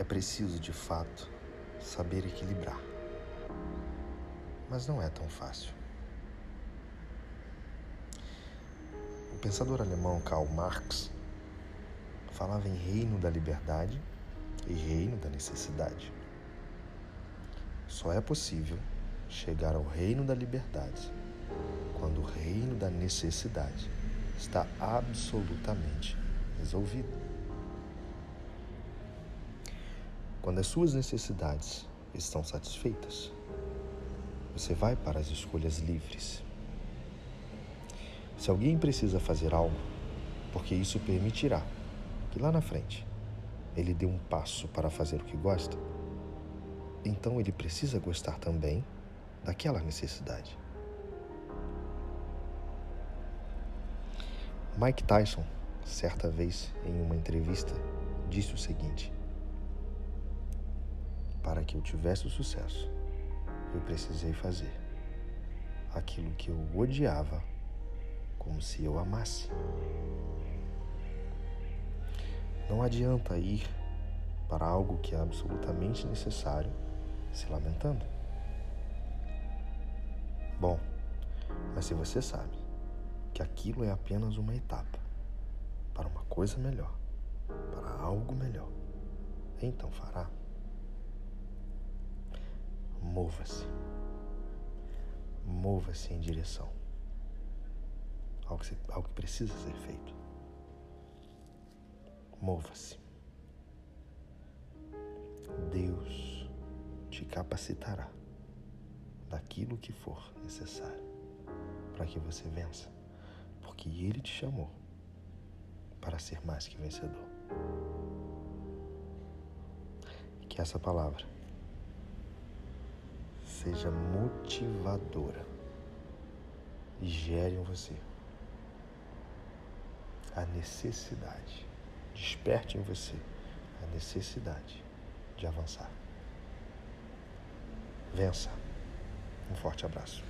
É preciso, de fato, saber equilibrar. Mas não é tão fácil. O pensador alemão Karl Marx falava em reino da liberdade e reino da necessidade. Só é possível chegar ao reino da liberdade quando o reino da necessidade está absolutamente resolvido. Quando as suas necessidades estão satisfeitas, você vai para as escolhas livres. Se alguém precisa fazer algo, porque isso permitirá que lá na frente ele dê um passo para fazer o que gosta, então ele precisa gostar também daquela necessidade. Mike Tyson, certa vez em uma entrevista, disse o seguinte: Para que eu tivesse o sucesso, eu precisei fazer aquilo que eu odiava como se eu amasse. Não adianta ir para algo que é absolutamente necessário se lamentando. Bom, mas se você sabe que aquilo é apenas uma etapa para uma coisa melhor, para algo melhor, então fará. Mova-se. Mova-se em direção ao que, ao que precisa ser feito. Mova-se. Deus te capacitará daquilo que for necessário para que você vença, porque Ele te chamou para ser mais que vencedor. Que essa palavra seja motivadora e gere em você a necessidade, desperte em você a necessidade de avançar. Vença. Um forte abraço.